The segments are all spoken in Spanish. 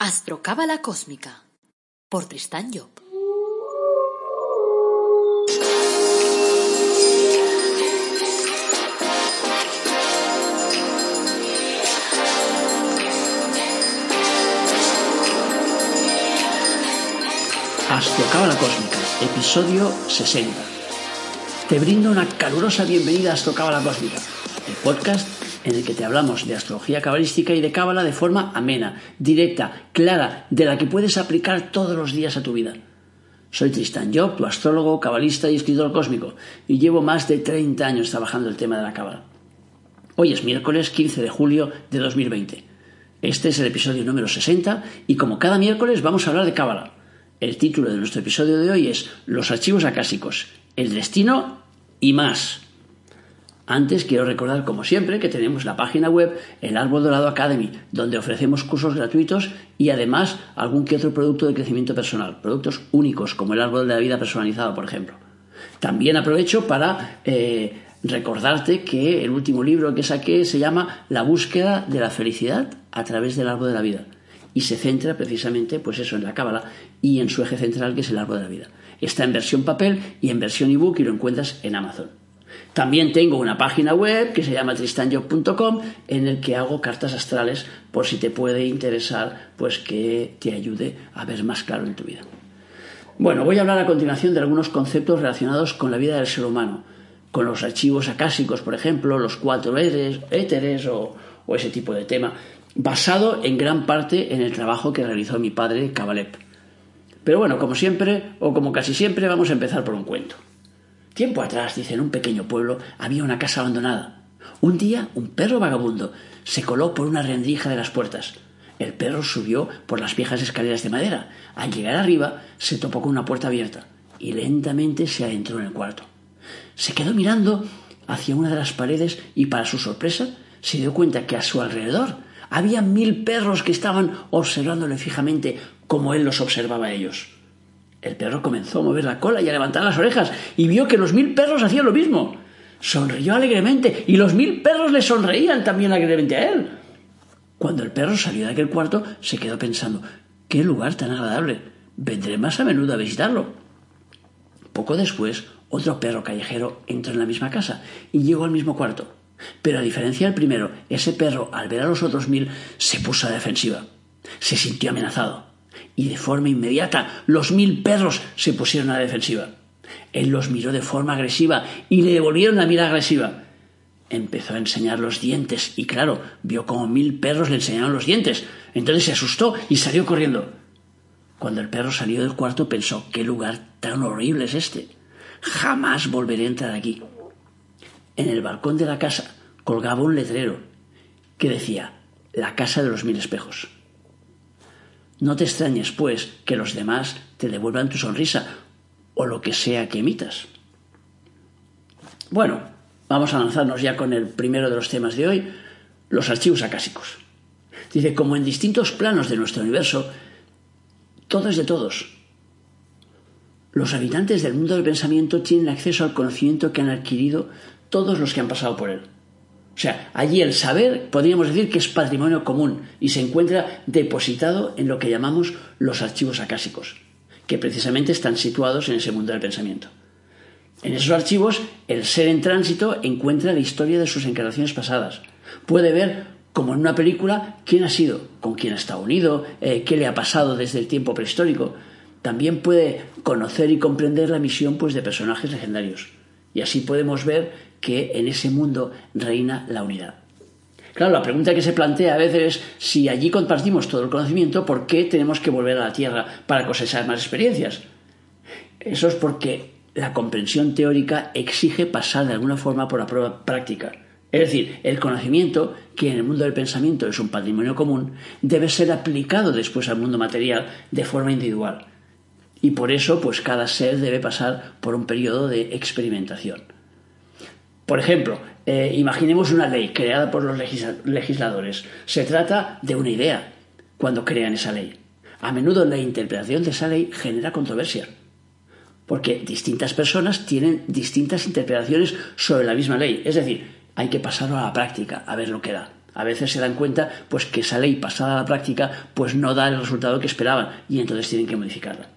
Astrocábala Cósmica por Tristán Job. Astrocábala Cósmica, episodio 60. Te brindo una calurosa bienvenida a Astrocábala Cósmica, el podcast en el que te hablamos de astrología cabalística y de cábala de forma amena, directa, clara, de la que puedes aplicar todos los días a tu vida. Soy Tristan Job, tu astrólogo, cabalista y escritor cósmico, y llevo más de 30 años trabajando el tema de la cábala. Hoy es miércoles 15 de julio de 2020. Este es el episodio número 60 y como cada miércoles vamos a hablar de cábala. El título de nuestro episodio de hoy es Los archivos acásicos, el destino y más. Antes quiero recordar, como siempre, que tenemos la página web El Árbol Dorado Academy, donde ofrecemos cursos gratuitos y además algún que otro producto de crecimiento personal, productos únicos como el Árbol de la Vida personalizado, por ejemplo. También aprovecho para eh, recordarte que el último libro que saqué se llama La búsqueda de la felicidad a través del Árbol de la Vida y se centra precisamente pues eso en la cábala y en su eje central que es el árbol de la vida. Está en versión papel y en versión ebook y lo encuentras en Amazon. También tengo una página web que se llama tristanjob.com en el que hago cartas astrales por si te puede interesar pues que te ayude a ver más claro en tu vida. Bueno, voy a hablar a continuación de algunos conceptos relacionados con la vida del ser humano, con los archivos acásicos, por ejemplo, los cuatro éteres o, o ese tipo de tema basado en gran parte en el trabajo que realizó mi padre Cabalep. Pero bueno, como siempre, o como casi siempre, vamos a empezar por un cuento. Tiempo atrás, dice, en un pequeño pueblo había una casa abandonada. Un día, un perro vagabundo se coló por una rendija de las puertas. El perro subió por las viejas escaleras de madera. Al llegar arriba, se topó con una puerta abierta y lentamente se adentró en el cuarto. Se quedó mirando hacia una de las paredes y, para su sorpresa, se dio cuenta que a su alrededor había mil perros que estaban observándole fijamente como él los observaba a ellos. El perro comenzó a mover la cola y a levantar las orejas y vio que los mil perros hacían lo mismo. Sonrió alegremente y los mil perros le sonreían también alegremente a él. Cuando el perro salió de aquel cuarto, se quedó pensando, qué lugar tan agradable. Vendré más a menudo a visitarlo. Poco después, otro perro callejero entró en la misma casa y llegó al mismo cuarto. Pero a diferencia del primero, ese perro, al ver a los otros mil, se puso a defensiva. Se sintió amenazado. Y de forma inmediata, los mil perros se pusieron a la defensiva. Él los miró de forma agresiva y le devolvieron la mirada agresiva. Empezó a enseñar los dientes y claro, vio como mil perros le enseñaron los dientes. Entonces se asustó y salió corriendo. Cuando el perro salió del cuarto pensó, qué lugar tan horrible es este. Jamás volveré a entrar aquí. En el balcón de la casa colgaba un letrero que decía La casa de los mil espejos. No te extrañes, pues, que los demás te devuelvan tu sonrisa o lo que sea que emitas. Bueno, vamos a lanzarnos ya con el primero de los temas de hoy, los archivos acásicos. Dice, como en distintos planos de nuestro universo, todo es de todos. Los habitantes del mundo del pensamiento tienen acceso al conocimiento que han adquirido todos los que han pasado por él. O sea, allí el saber podríamos decir que es patrimonio común y se encuentra depositado en lo que llamamos los archivos acásicos, que precisamente están situados en ese mundo del pensamiento. En esos archivos, el ser en tránsito encuentra la historia de sus encarnaciones pasadas. Puede ver, como en una película, quién ha sido, con quién está unido, eh, qué le ha pasado desde el tiempo prehistórico. También puede conocer y comprender la misión pues, de personajes legendarios. Y así podemos ver que en ese mundo reina la unidad. Claro, la pregunta que se plantea a veces es si allí compartimos todo el conocimiento, ¿por qué tenemos que volver a la Tierra para cosechar más experiencias? Eso es porque la comprensión teórica exige pasar de alguna forma por la prueba práctica. Es decir, el conocimiento, que en el mundo del pensamiento es un patrimonio común, debe ser aplicado después al mundo material de forma individual. Y por eso, pues cada ser debe pasar por un periodo de experimentación. Por ejemplo, eh, imaginemos una ley creada por los legisladores. Se trata de una idea cuando crean esa ley. A menudo la interpretación de esa ley genera controversia, porque distintas personas tienen distintas interpretaciones sobre la misma ley. Es decir, hay que pasarlo a la práctica, a ver lo que da, A veces se dan cuenta pues que esa ley pasada a la práctica pues no da el resultado que esperaban y entonces tienen que modificarla.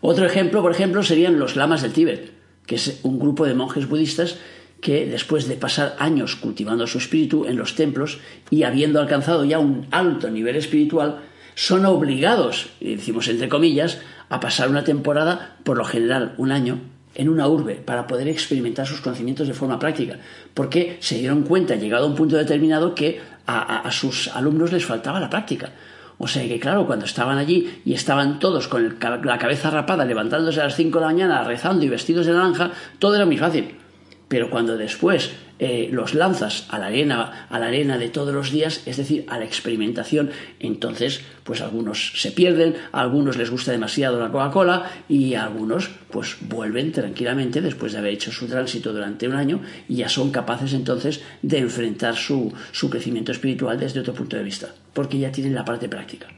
Otro ejemplo, por ejemplo, serían los lamas del Tíbet, que es un grupo de monjes budistas que después de pasar años cultivando su espíritu en los templos y habiendo alcanzado ya un alto nivel espiritual, son obligados, y decimos entre comillas, a pasar una temporada, por lo general un año, en una urbe para poder experimentar sus conocimientos de forma práctica, porque se dieron cuenta, llegado a un punto determinado, que a, sus alumnos les faltaba la práctica. O sea que, claro, cuando estaban allí y estaban todos con la cabeza rapada, levantándose a las 5 de la mañana, rezando y vestidos de naranja, todo era muy fácil. Pero cuando después eh, los lanzas a la arena, a la arena de todos los días, es decir, a la experimentación, entonces, pues algunos se pierden, a algunos les gusta demasiado la Coca-Cola y a algunos, pues vuelven tranquilamente después de haber hecho su tránsito durante un año y ya son capaces entonces de enfrentar su, su crecimiento espiritual desde otro punto de vista, porque ya tienen la parte práctica.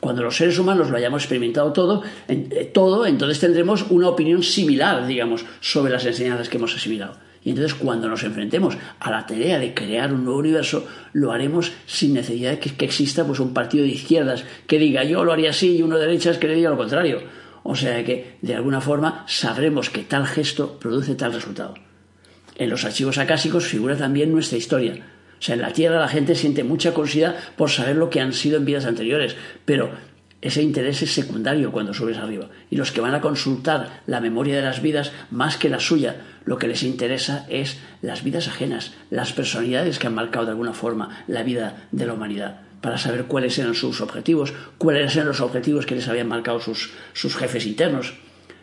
Cuando los seres humanos lo hayamos experimentado todo, eh, todo, entonces tendremos una opinión similar, digamos, sobre las enseñanzas que hemos asimilado. Y entonces cuando nos enfrentemos a la tarea de crear un nuevo universo, lo haremos sin necesidad de que, exista pues, un partido de izquierdas que diga yo lo haría así y uno de derechas que le diga lo contrario. O sea que de alguna forma sabremos que tal gesto produce tal resultado. En los archivos acásicos figura también nuestra historia, o sea, en la Tierra la gente siente mucha curiosidad por saber lo que han sido en vidas anteriores, pero ese interés es secundario cuando subes arriba. Y los que van a consultar la memoria de las vidas más que la suya, lo que les interesa es las vidas ajenas, las personalidades que han marcado de alguna forma la vida de la humanidad, para saber cuáles eran sus objetivos, cuáles eran los objetivos que les habían marcado sus, sus jefes internos.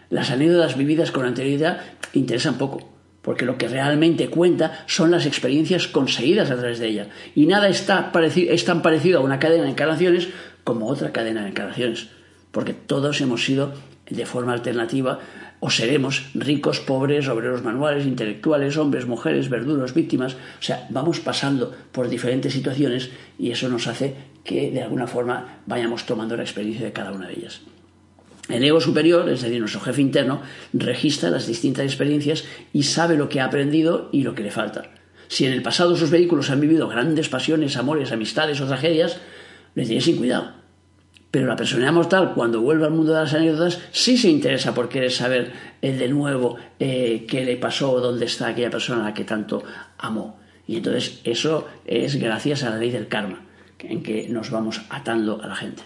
Las anécdotas vividas con anterioridad interesan poco porque lo que realmente cuenta son las experiencias conseguidas a través de ella. Y nada está es tan parecido a una cadena de encarnaciones como otra cadena de encarnaciones, porque todos hemos sido de forma alternativa o seremos ricos, pobres, obreros manuales, intelectuales, hombres, mujeres, verduros, víctimas. O sea, vamos pasando por diferentes situaciones y eso nos hace que de alguna forma vayamos tomando la experiencia de cada una de ellas. El ego superior, es decir, nuestro jefe interno, registra las distintas experiencias y sabe lo que ha aprendido y lo que le falta. Si en el pasado sus vehículos han vivido grandes pasiones, amores, amistades o tragedias, le tiene sin cuidado. Pero la personalidad mortal, cuando vuelve al mundo de las anécdotas, sí se interesa por querer saber el de nuevo eh, qué le pasó o dónde está aquella persona a la que tanto amó. Y entonces eso es gracias a la ley del karma, en que nos vamos atando a la gente.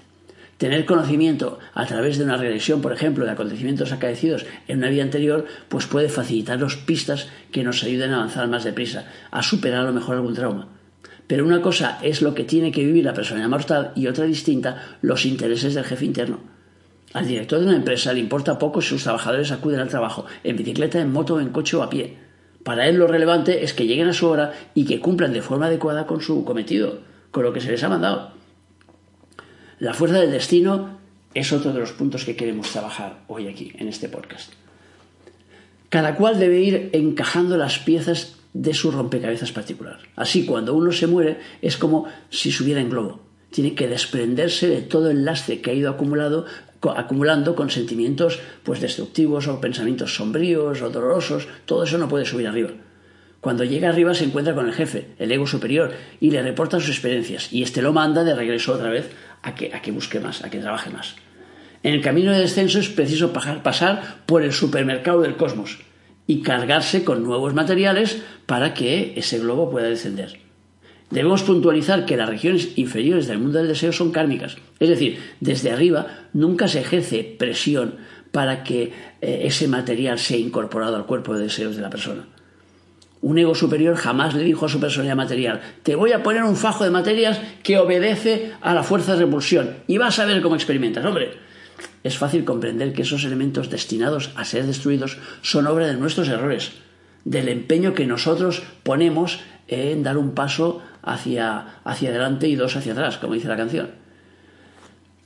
Tener conocimiento a través de una regresión, por ejemplo, de acontecimientos acaecidos en una vida anterior, pues puede facilitarnos pistas que nos ayuden a avanzar más deprisa, a superar a lo mejor algún trauma. Pero una cosa es lo que tiene que vivir la persona mortal y otra distinta, los intereses del jefe interno. Al director de una empresa le importa poco si sus trabajadores acuden al trabajo en bicicleta, en moto, en coche o a pie. Para él lo relevante es que lleguen a su hora y que cumplan de forma adecuada con su cometido, con lo que se les ha mandado. La fuerza del destino es otro de los puntos que queremos trabajar hoy aquí, en este podcast. Cada cual debe ir encajando las piezas de su rompecabezas particular. Así, cuando uno se muere, es como si subiera en globo. Tiene que desprenderse de todo el lastre que ha ido acumulado, acumulando con sentimientos pues, destructivos o pensamientos sombríos o dolorosos. Todo eso no puede subir arriba. Cuando llega arriba se encuentra con el jefe, el ego superior, y le reporta sus experiencias, y éste lo manda de regreso otra vez a que, a que busque más, a que trabaje más. En el camino de descenso es preciso pasar por el supermercado del cosmos y cargarse con nuevos materiales para que ese globo pueda descender. Debemos puntualizar que las regiones inferiores del mundo del deseo son kármicas, es decir, desde arriba nunca se ejerce presión para que eh, ese material sea incorporado al cuerpo de deseos de la persona. Un ego superior jamás le dijo a su personalidad material, te voy a poner un fajo de materias que obedece a la fuerza de repulsión y vas a ver cómo experimentas. Hombre, es fácil comprender que esos elementos destinados a ser destruidos son obra de nuestros errores, del empeño que nosotros ponemos en dar un paso hacia, hacia adelante y dos hacia atrás, como dice la canción.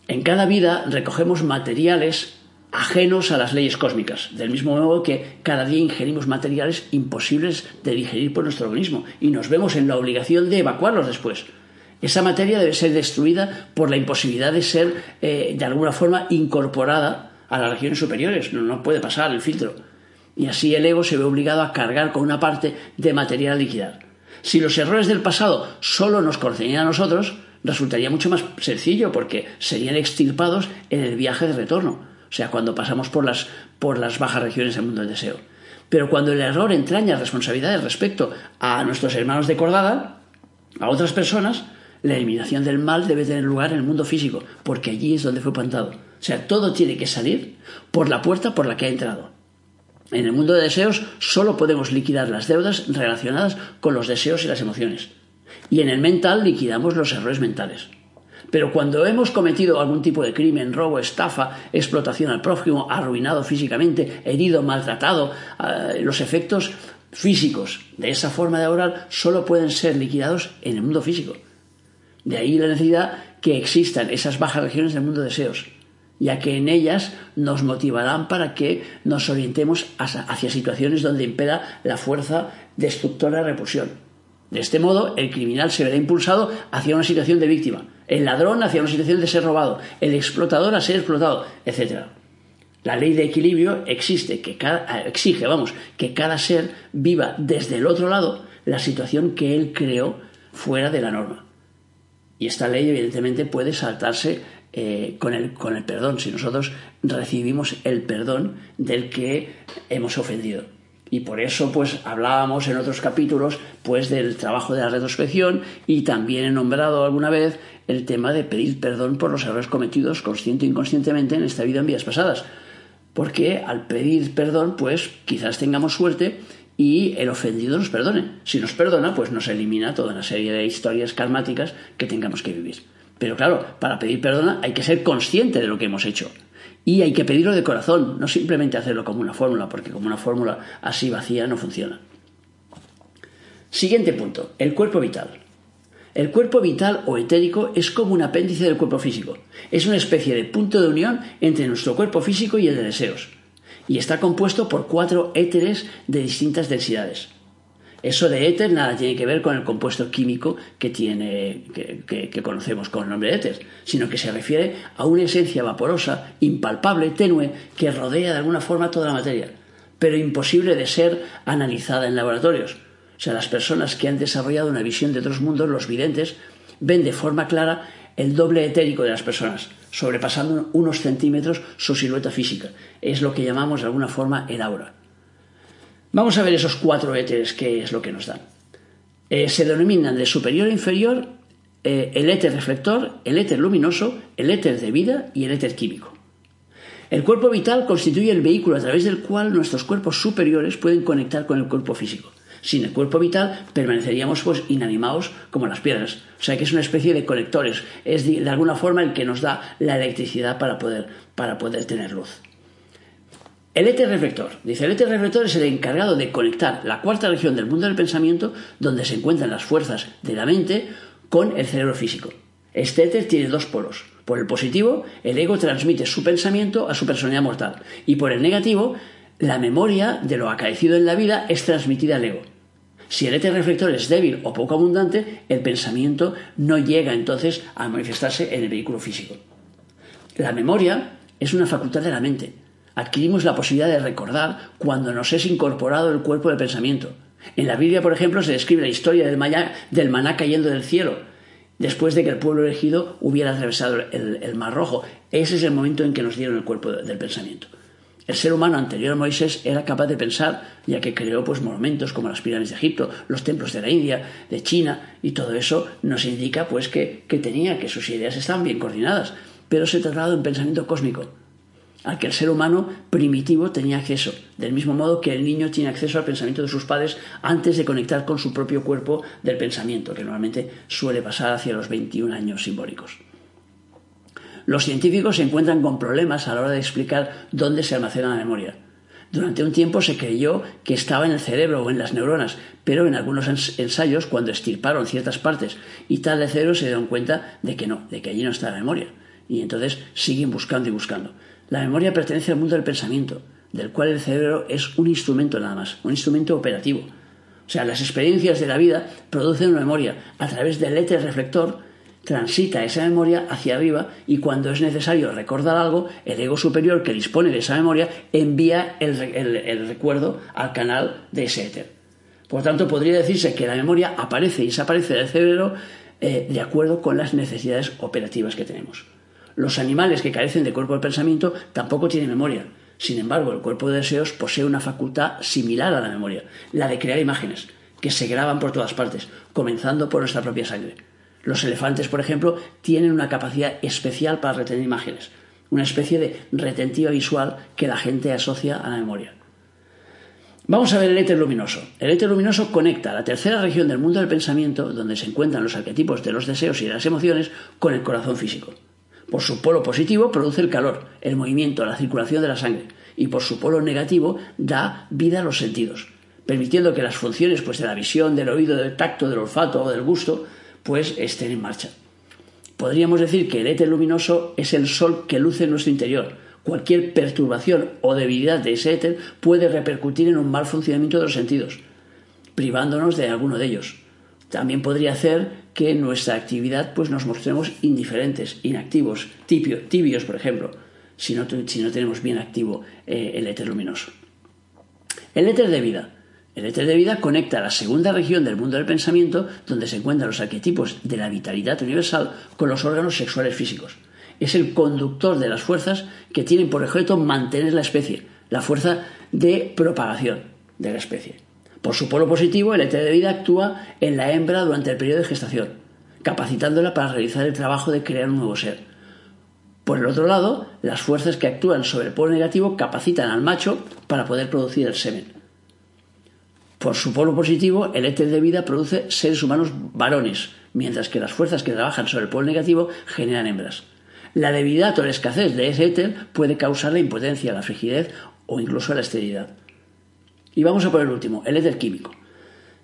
En cada vida recogemos materiales ajenos a las leyes cósmicas, del mismo modo que cada día ingerimos materiales imposibles de digerir por nuestro organismo y nos vemos en la obligación de evacuarlos después. Esa materia debe ser destruida por la imposibilidad de ser eh, de alguna forma incorporada a las regiones superiores, no, puede pasar el filtro. Y así el ego se ve obligado a cargar con una parte de material a liquidar. Si los errores del pasado solo nos concernían a nosotros, resultaría mucho más sencillo porque serían extirpados en el viaje de retorno, o sea, cuando pasamos por las, por las bajas regiones del mundo del deseo. Pero cuando el error entraña responsabilidades respecto a nuestros hermanos de cordada, a otras personas, la eliminación del mal debe tener lugar en el mundo físico, porque allí es donde fue plantado. O sea, todo tiene que salir por la puerta por la que ha entrado. En el mundo de deseos solo podemos liquidar las deudas relacionadas con los deseos y las emociones. Y en el mental liquidamos los errores mentales. Pero cuando hemos cometido algún tipo de crimen, robo, estafa, explotación al prójimo, arruinado físicamente, herido, maltratado, eh, los efectos físicos de esa forma de orar solo pueden ser liquidados en el mundo físico. De ahí la necesidad que existan esas bajas regiones del mundo de deseos, ya que en ellas nos motivarán para que nos orientemos hacia situaciones donde impera la fuerza destructora de repulsión. De este modo, el criminal se verá impulsado hacia una situación de víctima, el ladrón hacia una situación de ser robado, el explotador a ser explotado, etc. La ley de equilibrio existe, que exige vamos, que cada ser viva desde el otro lado la situación que él creó fuera de la norma. Y esta ley, evidentemente, puede saltarse eh, con, el, con el perdón, si nosotros recibimos el perdón del que hemos ofendido. Y por eso, pues, hablábamos en otros capítulos, pues, del trabajo de la retrospección y también he nombrado alguna vez el tema de pedir perdón por los errores cometidos consciente e inconscientemente en esta vida en vías pasadas. Porque al pedir perdón, pues, quizás tengamos suerte y el ofendido nos perdone. Si nos perdona, pues nos elimina toda una serie de historias karmáticas que tengamos que vivir. Pero claro, para pedir perdón hay que ser consciente de lo que hemos hecho. Y hay que pedirlo de corazón, no simplemente hacerlo como una fórmula, porque como una fórmula así vacía no funciona. Siguiente punto, el cuerpo vital. El cuerpo vital o etérico es como un apéndice del cuerpo físico. Es una especie de punto de unión entre nuestro cuerpo físico y el de deseos. Y está compuesto por cuatro éteres de distintas densidades. Eso de éter nada tiene que ver con el compuesto químico que, tiene, que, conocemos con el nombre de éter, sino que se refiere a una esencia vaporosa, impalpable, tenue, que rodea de alguna forma toda la materia, pero imposible de ser analizada en laboratorios. O sea, las personas que han desarrollado una visión de otros mundos, los videntes, ven de forma clara el doble etérico de las personas, sobrepasando unos centímetros su silueta física. Es lo que llamamos de alguna forma el aura. Vamos a ver esos cuatro éteres, qué es lo que nos dan. Eh, se denominan de superior a inferior eh, el éter reflector, el éter luminoso, el éter de vida y el éter químico. El cuerpo vital constituye el vehículo a través del cual nuestros cuerpos superiores pueden conectar con el cuerpo físico. Sin el cuerpo vital permaneceríamos pues inanimados como las piedras. O sea que es una especie de conectores, es de, de alguna forma el que nos da la electricidad para poder, para poder tener luz. El éter reflector. Dice, el éter reflector es el encargado de conectar la cuarta región del mundo del pensamiento, donde se encuentran las fuerzas de la mente, con el cerebro físico. Este éter tiene dos polos. Por el positivo, el ego transmite su pensamiento a su personalidad mortal. Y por el negativo, la memoria de lo acaecido en la vida es transmitida al ego. Si el éter reflector es débil o poco abundante, el pensamiento no llega entonces a manifestarse en el vehículo físico. La memoria es una facultad de la mente adquirimos la posibilidad de recordar cuando nos es incorporado el cuerpo del pensamiento. En la Biblia, por ejemplo, se describe la historia del, del maná cayendo del cielo, después de que el pueblo elegido hubiera atravesado el, Mar Rojo. Ese es el momento en que nos dieron el cuerpo del pensamiento. El ser humano anterior a Moisés era capaz de pensar, ya que creó pues, monumentos como las pirámides de Egipto, los templos de la India, de China, y todo eso nos indica pues, que, que tenía, que sus ideas estaban bien coordinadas, pero se trataba de un pensamiento cósmico, al que el ser humano primitivo tenía acceso, del mismo modo que el niño tiene acceso al pensamiento de sus padres antes de conectar con su propio cuerpo del pensamiento, que normalmente suele pasar hacia los 21 años simbólicos. Los científicos se encuentran con problemas a la hora de explicar dónde se almacena la memoria. Durante un tiempo se creyó que estaba en el cerebro o en las neuronas, pero en algunos ensayos, cuando estirparon ciertas partes y tal de cerebro, se dieron cuenta de que no, de que allí no está la memoria. Y entonces siguen buscando y buscando. La memoria pertenece al mundo del pensamiento, del cual el cerebro es un instrumento nada más, un instrumento operativo. O sea, las experiencias de la vida producen una memoria. A través del éter reflector transita esa memoria hacia arriba y cuando es necesario recordar algo, el ego superior que dispone de esa memoria envía el, recuerdo al canal de ese éter. Por tanto, podría decirse que la memoria aparece y desaparece del cerebro eh, de acuerdo con las necesidades operativas que tenemos. Los animales que carecen de cuerpo de pensamiento tampoco tienen memoria. Sin embargo, el cuerpo de deseos posee una facultad similar a la memoria, la de crear imágenes, que se graban por todas partes, comenzando por nuestra propia sangre. Los elefantes, por ejemplo, tienen una capacidad especial para retener imágenes, una especie de retentiva visual que la gente asocia a la memoria. Vamos a ver el éter luminoso. El éter luminoso conecta la tercera región del mundo del pensamiento, donde se encuentran los arquetipos de los deseos y de las emociones, con el corazón físico. Por su polo positivo produce el calor, el movimiento, la circulación de la sangre, y por su polo negativo da vida a los sentidos, permitiendo que las funciones pues, de la visión, del oído, del tacto, del olfato o del gusto pues estén en marcha. Podríamos decir que el éter luminoso es el sol que luce en nuestro interior, Cualquier perturbación o debilidad de ese éter puede repercutir en un mal funcionamiento de los sentidos, privándonos de alguno de ellos. También podría hacer que nuestra actividad pues, nos mostremos indiferentes, inactivos, tibios, por ejemplo, si no, tenemos bien activo eh, el éter luminoso. El éter de vida. El éter de vida conecta la segunda región del mundo del pensamiento, donde se encuentran los arquetipos de la vitalidad universal, con los órganos sexuales físicos es el conductor de las fuerzas que tienen por objeto mantener la especie, la fuerza de propagación de la especie. Por su polo positivo, el éter de vida actúa en la hembra durante el periodo de gestación, capacitándola para realizar el trabajo de crear un nuevo ser. Por el otro lado, las fuerzas que actúan sobre el polo negativo capacitan al macho para poder producir el semen. Por su polo positivo, el éter de vida produce seres humanos varones, mientras que las fuerzas que trabajan sobre el polo negativo generan hembras. La debilidad o la escasez de ese éter puede causar la impotencia, la frigidez o incluso la esterilidad. Y vamos a por el último, el éter químico.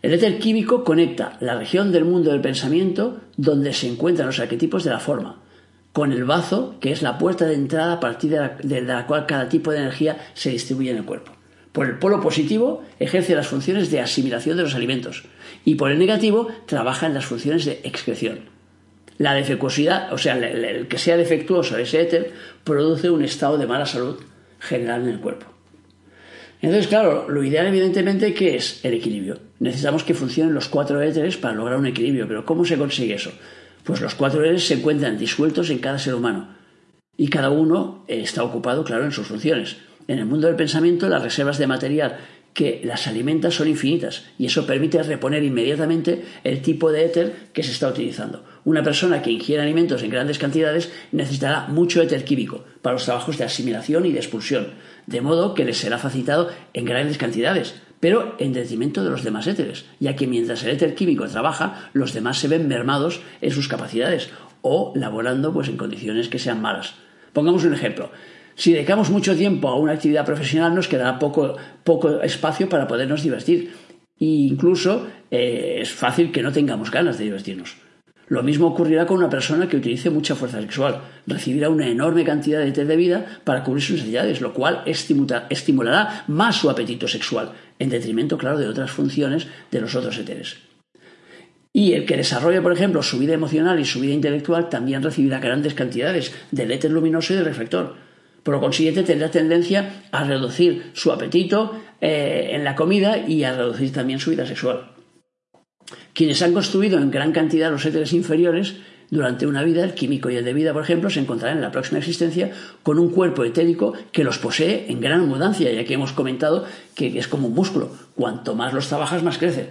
El éter químico conecta la región del mundo del pensamiento donde se encuentran los arquetipos de la forma, con el bazo, que es la puerta de entrada a partir de la, de la, cual cada tipo de energía se distribuye en el cuerpo. Por el polo positivo ejerce las funciones de asimilación de los alimentos y por el negativo trabaja en las funciones de excreción. La defectuosidad, o sea, el, que sea defectuoso ese éter, produce un estado de mala salud general en el cuerpo. Entonces, claro, lo ideal evidentemente que es el equilibrio. Necesitamos que funcionen los cuatro éteres para lograr un equilibrio, pero ¿cómo se consigue eso? Pues los cuatro éteres se encuentran disueltos en cada ser humano y cada uno está ocupado, claro, en sus funciones. En el mundo del pensamiento, las reservas de material que las alimenta son infinitas y eso permite reponer inmediatamente el tipo de éter que se está utilizando. Una persona que ingiere alimentos en grandes cantidades necesitará mucho éter químico para los trabajos de asimilación y de expulsión, de modo que les será facilitado en grandes cantidades, pero en detrimento de los demás éteres, ya que mientras el éter químico trabaja, los demás se ven mermados en sus capacidades o laborando pues, en condiciones que sean malas. Pongamos un ejemplo. Si dedicamos mucho tiempo a una actividad profesional, nos quedará poco, poco espacio para podernos divertir. E incluso eh, es fácil que no tengamos ganas de divertirnos. Lo mismo ocurrirá con una persona que utilice mucha fuerza sexual. Recibirá una enorme cantidad de té de vida para cubrir sus necesidades, lo cual estimulará más su apetito sexual, en detrimento, claro, de otras funciones de los otros éteres. Y el que desarrolla, por ejemplo, su vida emocional y su vida intelectual también recibirá grandes cantidades del éter luminoso y del reflector por consiguiente, tendrá tendencia a reducir su apetito eh, en la comida y a reducir también su vida sexual. Quienes han construido en gran cantidad los éteres inferiores durante una vida, el químico y el de vida, por ejemplo, se encontrarán en la próxima existencia con un cuerpo etérico que los posee en gran abundancia, ya que hemos comentado que es como un músculo. Cuanto más los trabajas, más crece.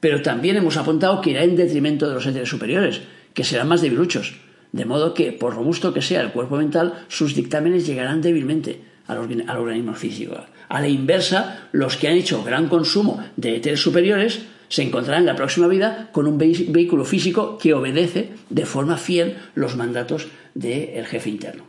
Pero también hemos apuntado que irá en detrimento de los éteres superiores, que serán más debiluchos. De modo que, por robusto que sea el cuerpo mental, sus dictámenes llegarán débilmente al, organismo físico. A la inversa, los que han hecho gran consumo de éteres superiores se encontrarán en la próxima vida con un vehículo físico que obedece de forma fiel los mandatos del jefe interno.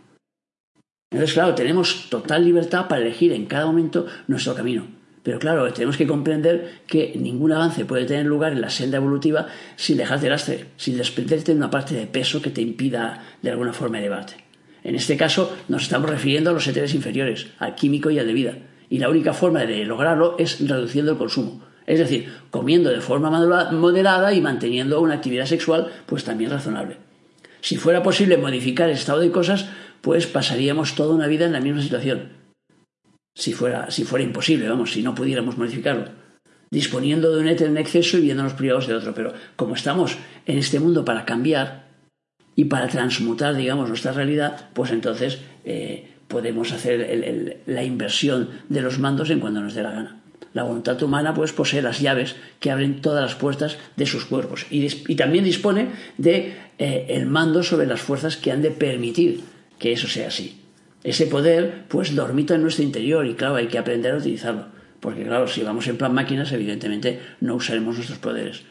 Entonces, claro, tenemos total libertad para elegir en cada momento nuestro camino. Pero claro, tenemos que comprender que ningún avance puede tener lugar en la senda evolutiva sin dejarte lastre, sin desprenderte de una parte de peso que te impida de alguna forma elevarte. En este caso nos estamos refiriendo a los éteres inferiores, al químico y al de vida. Y la única forma de lograrlo es reduciendo el consumo. Es decir, comiendo de forma moderada y manteniendo una actividad sexual pues también razonable. Si fuera posible modificar el estado de cosas, pues pasaríamos toda una vida en la misma situación, si fuera, si fuera imposible, vamos, si no pudiéramos modificarlo. disponiendo de un éter en exceso y viéndonos privados de otro. Pero como estamos en este mundo para cambiar y para transmutar, digamos, nuestra realidad, pues entonces eh, podemos hacer la inversión de los mandos en cuando nos dé la gana. La voluntad humana pues posee las llaves que abren todas las puertas de sus cuerpos y, también dispone de eh, el mando sobre las fuerzas que han de permitir que eso sea así. Ese poder pues dormita en nuestro interior y claro hay que aprender a utilizarlo porque claro si vamos en plan máquinas evidentemente no usaremos nuestros poderes.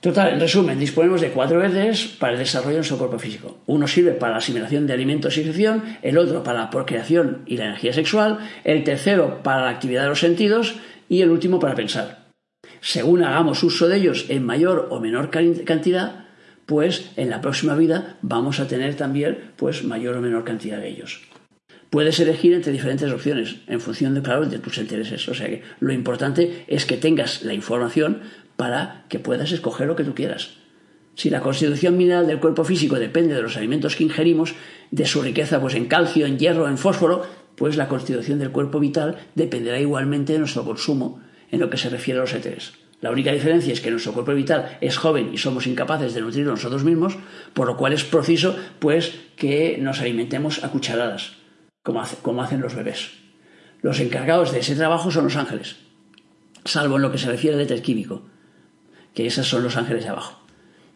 Total, en resumen, disponemos de cuatro veces para el desarrollo de nuestro cuerpo físico. Uno sirve para la asimilación de alimentos y secreción, el otro para la procreación y la energía sexual, el tercero para la actividad de los sentidos y el último para pensar. Según hagamos uso de ellos en mayor o menor cantidad, pues en la próxima vida vamos a tener también pues mayor o menor cantidad de ellos. Puedes elegir entre diferentes opciones en función de, claro, de tus intereses. O sea que lo importante es que tengas la información para que puedas escoger lo que tú quieras. Si la constitución mineral del cuerpo físico depende de los alimentos que ingerimos, de su riqueza pues en calcio, en hierro, en fósforo, pues la constitución del cuerpo vital dependerá igualmente de nuestro consumo en lo que se refiere a los éteres. La única diferencia es que nuestro cuerpo vital es joven y somos incapaces de nutrirlo nosotros mismos, por lo cual es preciso pues que nos alimentemos a cucharadas, como, hacen los bebés. Los encargados de ese trabajo son los ángeles, salvo en lo que se refiere al éter químico, que esos son los ángeles de abajo.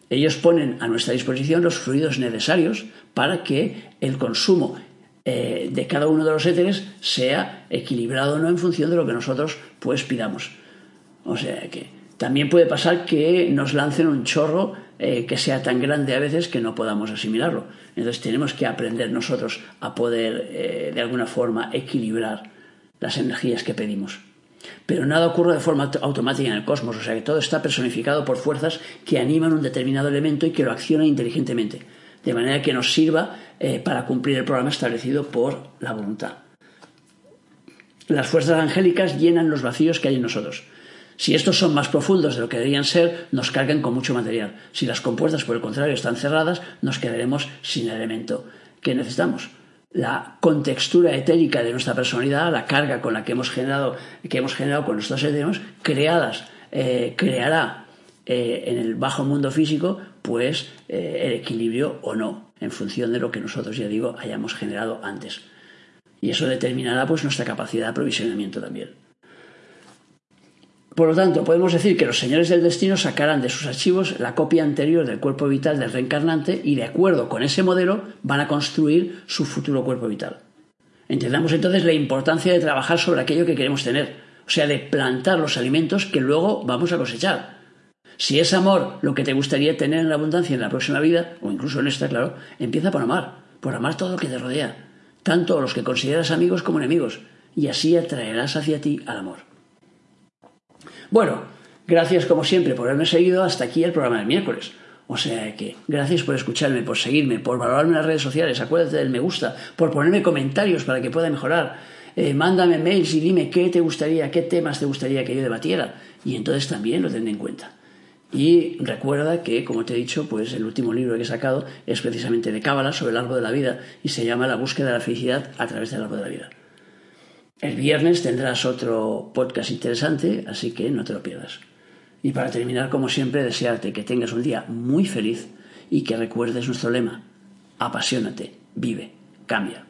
Ellos ponen a nuestra disposición los fluidos necesarios para que el consumo eh, de cada uno de los éteres sea equilibrado no en función de lo que nosotros pues pidamos. O sea que también puede pasar que nos lancen un chorro eh, que sea tan grande a veces que no podamos asimilarlo. Entonces tenemos que aprender nosotros a poder eh, de alguna forma equilibrar las energías que pedimos. Pero nada ocurre de forma automática en el cosmos, o sea que todo está personificado por fuerzas que animan un determinado elemento y que lo accionan inteligentemente de manera que nos sirva eh, para cumplir el programa establecido por la voluntad. Las fuerzas angélicas llenan los vacíos que hay en nosotros. Si estos son más profundos de lo que deberían ser, nos cargan con mucho material. Si las compuertas, por el contrario, están cerradas, nos quedaremos sin el elemento que necesitamos. La contextura etérica de nuestra personalidad, la carga con la que hemos generado, que hemos generado con nuestros eternos, creadas, eh, creará eh, en el bajo mundo físico pues eh, el equilibrio o no, en función de lo que nosotros, ya digo, hayamos generado antes. Y eso determinará pues nuestra capacidad de aprovisionamiento también. Por lo tanto, podemos decir que los señores del destino sacarán de sus archivos la copia anterior del cuerpo vital del reencarnante y de acuerdo con ese modelo van a construir su futuro cuerpo vital. Entendamos entonces la importancia de trabajar sobre aquello que queremos tener, o sea, de plantar los alimentos que luego vamos a cosechar. Si es amor lo que te gustaría tener en la abundancia en la próxima vida, o incluso en esta, claro, empieza por amar, por amar todo lo que te rodea, tanto a los que consideras amigos como enemigos, y así atraerás hacia ti al amor. Bueno, gracias como siempre por haberme seguido hasta aquí el programa del miércoles. O sea que gracias por escucharme, por seguirme, por valorarme en las redes sociales, acuérdate del me gusta, por ponerme comentarios para que pueda mejorar. Eh, mándame mails y dime qué te gustaría, qué temas te gustaría que yo debatiera. Y entonces también lo tendré en cuenta. Y recuerda que, como te he dicho, pues el último libro que he sacado es precisamente de Cábala sobre el árbol de la vida y se llama La búsqueda de la felicidad a través del árbol de la vida. El viernes tendrás otro podcast interesante, así que no te lo pierdas. Y para terminar, como siempre, desearte que tengas un día muy feliz y que recuerdes nuestro lema, apasionate, vive, cambia.